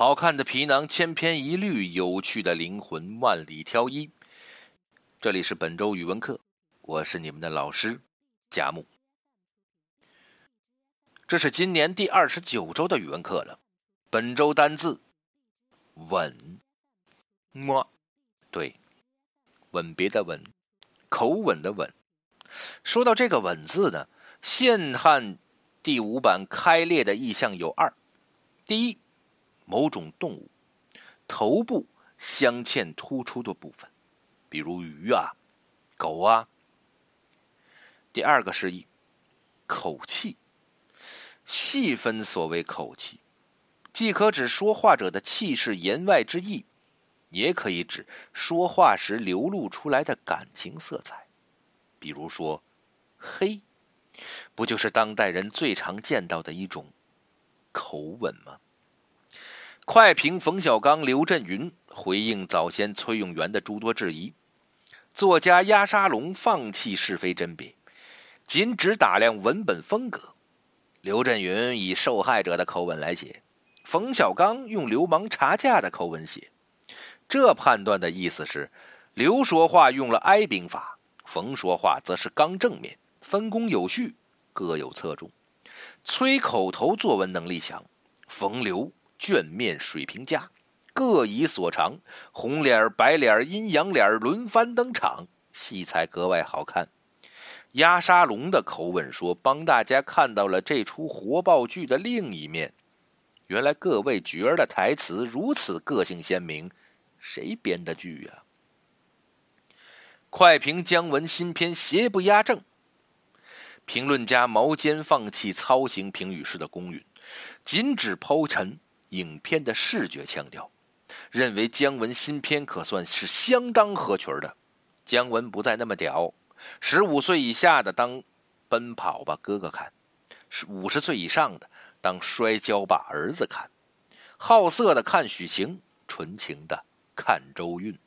好看的皮囊千篇一律，有趣的灵魂万里挑一。这里是本周语文课，我是你们的老师贾木。这是今年第二十九周的语文课了。本周单字“吻”，么？对，吻别的吻，口吻的吻。说到这个“吻”字呢，现汉第五版开列的意象有二：第一。某种动物头部镶嵌突出的部分，比如鱼啊、狗啊。第二个释义，口气。细分所谓口气，既可指说话者的气势、言外之意，也可以指说话时流露出来的感情色彩。比如说，黑，不就是当代人最常见到的一种口吻吗？快评冯小刚、刘震云回应早先崔永元的诸多质疑。作家压沙龙放弃是非甄别，仅只打量文本风格。刘震云以受害者的口吻来写，冯小刚用流氓查价的口吻写。这判断的意思是：刘说话用了哀兵法，冯说话则是刚正面，分工有序，各有侧重。崔口头作文能力强，冯刘。卷面水平佳，各以所长，红脸白脸阴阳脸轮番登场，戏才格外好看。压沙龙的口吻说：“帮大家看到了这出活爆剧的另一面。原来各位角儿的台词如此个性鲜明，谁编的剧呀？”快评姜文新片邪不压正，评论家毛尖放弃操行评语式的公允，仅只剖陈。影片的视觉腔调，认为姜文新片可算是相当合群的。姜文不再那么屌，十五岁以下的当《奔跑吧哥哥》看，是五十岁以上的当《摔跤吧儿子》看，好色的看许晴，纯情的看周韵。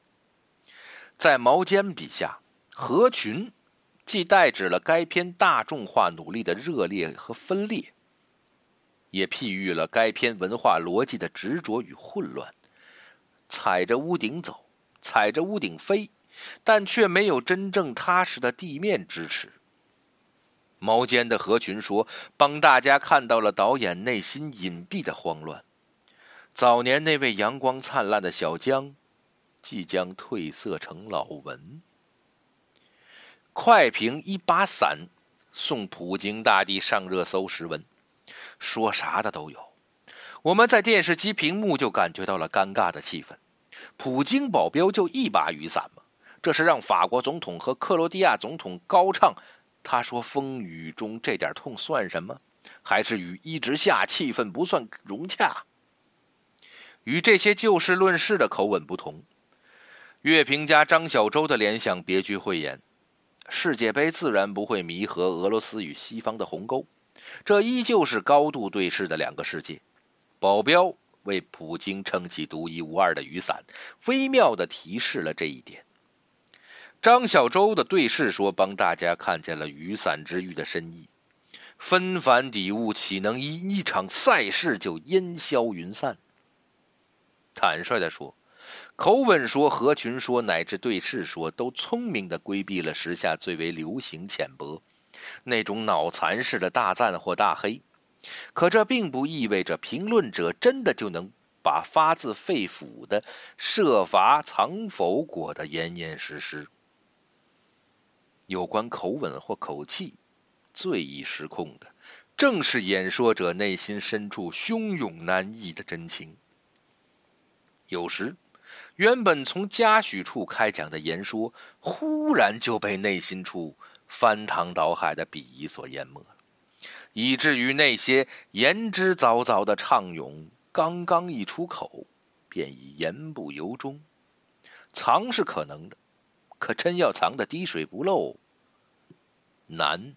在毛尖笔下，合群既代指了该片大众化努力的热烈和分裂。也譬喻了该片文化逻辑的执着与混乱，踩着屋顶走，踩着屋顶飞，但却没有真正踏实的地面支持。毛尖的何群说：“帮大家看到了导演内心隐蔽的慌乱。早年那位阳光灿烂的小江，即将褪色成老文。”快评一把伞，送普京大帝上热搜时文。说啥的都有，我们在电视机屏幕就感觉到了尴尬的气氛。普京保镖就一把雨伞吗？这是让法国总统和克罗地亚总统高唱，他说风雨中这点痛算什么？还是雨一直下，气氛不算融洽？与这些就事论事的口吻不同，乐评家张小舟的联想别具慧眼。世界杯自然不会弥合俄罗斯与西方的鸿沟。这依旧是高度对视的两个世界。保镖为普京撑起独一无二的雨伞，微妙地提示了这一点。张小舟的对视说：“帮大家看见了雨伞之喻的深意。纷繁底物岂能因一场赛事就烟消云散？”坦率地说，口吻说、合群说乃至对视说，都聪明地规避了时下最为流行浅薄。那种脑残式的大赞或大黑，可这并不意味着评论者真的就能把发自肺腑的设法藏否裹得严严实实。有关口吻或口气，最易失控的，正是演说者内心深处汹涌难抑的真情。有时，原本从嘉许处开讲的言说，忽然就被内心处。翻腾倒海的鄙夷所淹没，以至于那些言之凿凿的畅咏，刚刚一出口，便已言不由衷。藏是可能的，可真要藏的滴水不漏，难。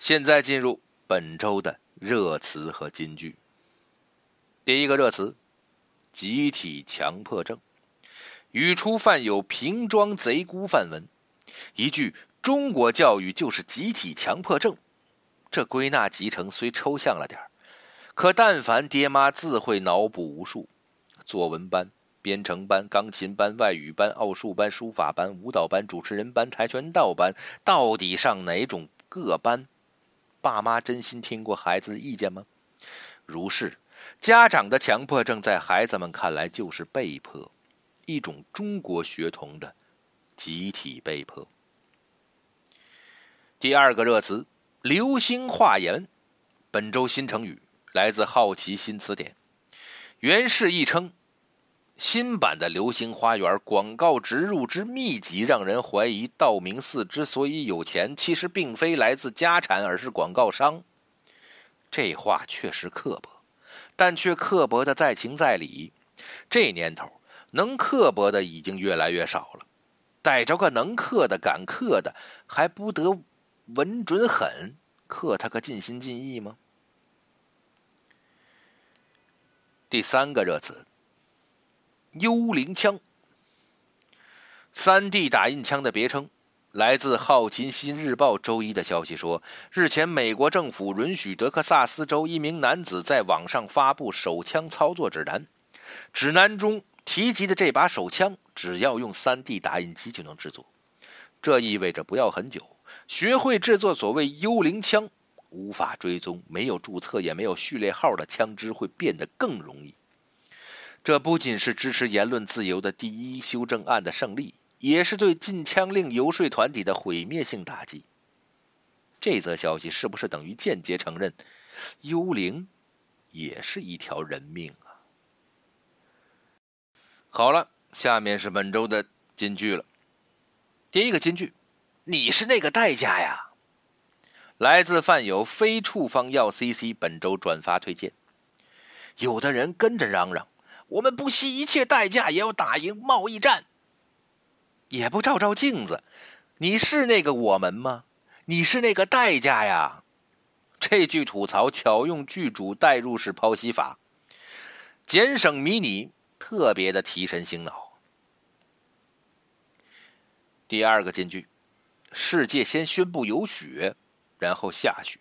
现在进入本周的热词和金句。第一个热词：集体强迫症。语出犯有平装贼姑范文。一句“中国教育就是集体强迫症”，这归纳集成虽抽象了点可但凡爹妈自会脑补无数，作文班、编程班、钢琴班、外语班、奥数班、书法班、舞蹈班、主持人班、跆拳道班，到底上哪种各班？爸妈真心听过孩子的意见吗？如是，家长的强迫症在孩子们看来就是被迫，一种中国学童的集体被迫。第二个热词“流星化言”，本周新成语来自《好奇新词典》，原是一称。新版的《流星花园》广告植入之密集，让人怀疑道明寺之所以有钱，其实并非来自家产，而是广告商。这话确实刻薄，但却刻薄的在情在理。这年头，能刻薄的已经越来越少了，逮着个能克的、敢克的，还不得稳准狠克他个尽心尽意吗？第三个热词。幽灵枪，三 D 打印枪的别称。来自《好奇心日报》周一的消息说，日前美国政府允许德克萨斯州一名男子在网上发布手枪操作指南。指南中提及的这把手枪，只要用三 D 打印机就能制作。这意味着不要很久，学会制作所谓幽灵枪，无法追踪、没有注册也没有序列号的枪支会变得更容易。这不仅是支持言论自由的第一修正案的胜利，也是对禁枪令游说团体的毁灭性打击。这则消息是不是等于间接承认，幽灵也是一条人命啊？好了，下面是本周的金句了。第一个金句：“你是那个代价呀。”来自饭友非处方药 CC 本周转发推荐。有的人跟着嚷嚷。我们不惜一切代价也要打赢贸易战，也不照照镜子，你是那个我们吗？你是那个代价呀！这句吐槽巧用剧主代入式剖析法，简省迷你，特别的提神醒脑。第二个金句：世界先宣布有雪，然后下雪。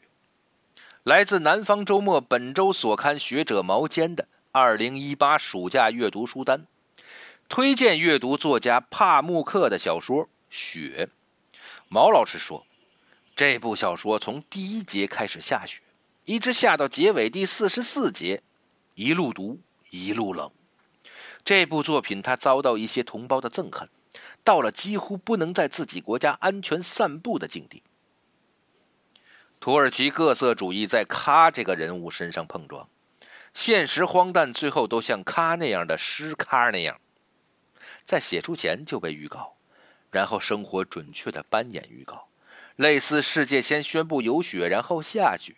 来自南方周末本周所刊学者毛尖的。二零一八暑假阅读书单，推荐阅读作家帕慕克的小说《雪》。毛老师说，这部小说从第一节开始下雪，一直下到结尾第四十四节，一路读一路冷。这部作品他遭到一些同胞的憎恨，到了几乎不能在自己国家安全散步的境地。土耳其各色主义在咖这个人物身上碰撞。现实荒诞，最后都像咖那样的诗咖那样，在写出前就被预告，然后生活准确的扮演预告，类似世界先宣布有雪，然后下雪。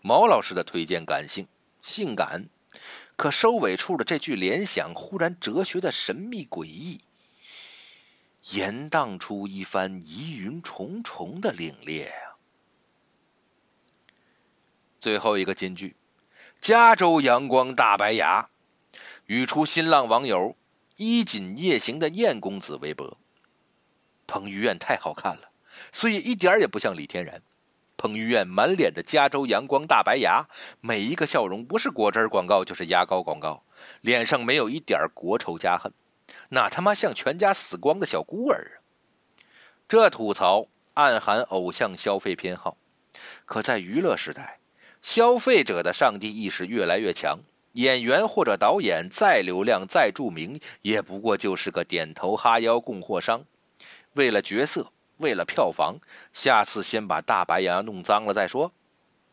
毛老师的推荐感性、性感，可收尾处的这句联想忽然哲学的神秘诡异，延荡出一番疑云重重的凛冽啊！最后一个金句。加州阳光大白牙，语出新浪网友衣锦夜行的燕公子微博。彭于晏太好看了，所以一点也不像李天然。彭于晏满脸的加州阳光大白牙，每一个笑容不是果汁广告就是牙膏广告，脸上没有一点国仇家恨，那他妈像全家死光的小孤儿啊！这吐槽暗含偶像消费偏好，可在娱乐时代。消费者的上帝意识越来越强，演员或者导演再流量再著名，也不过就是个点头哈腰供货商。为了角色，为了票房，下次先把大白牙弄脏了再说。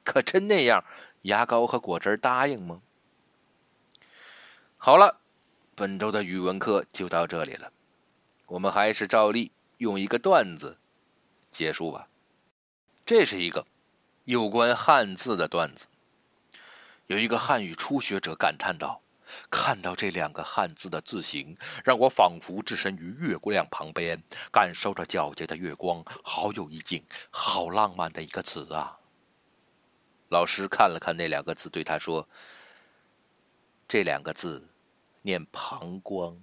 可真那样，牙膏和果汁答应吗？好了，本周的语文课就到这里了。我们还是照例用一个段子结束吧。这是一个。有关汉字的段子，有一个汉语初学者感叹道：“看到这两个汉字的字形，让我仿佛置身于月亮旁边，感受着皎洁的月光，好有意境，好浪漫的一个词啊！”老师看了看那两个字，对他说：“这两个字念膀胱。”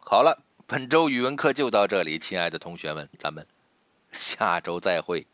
好了，本周语文课就到这里，亲爱的同学们，咱们下周再会。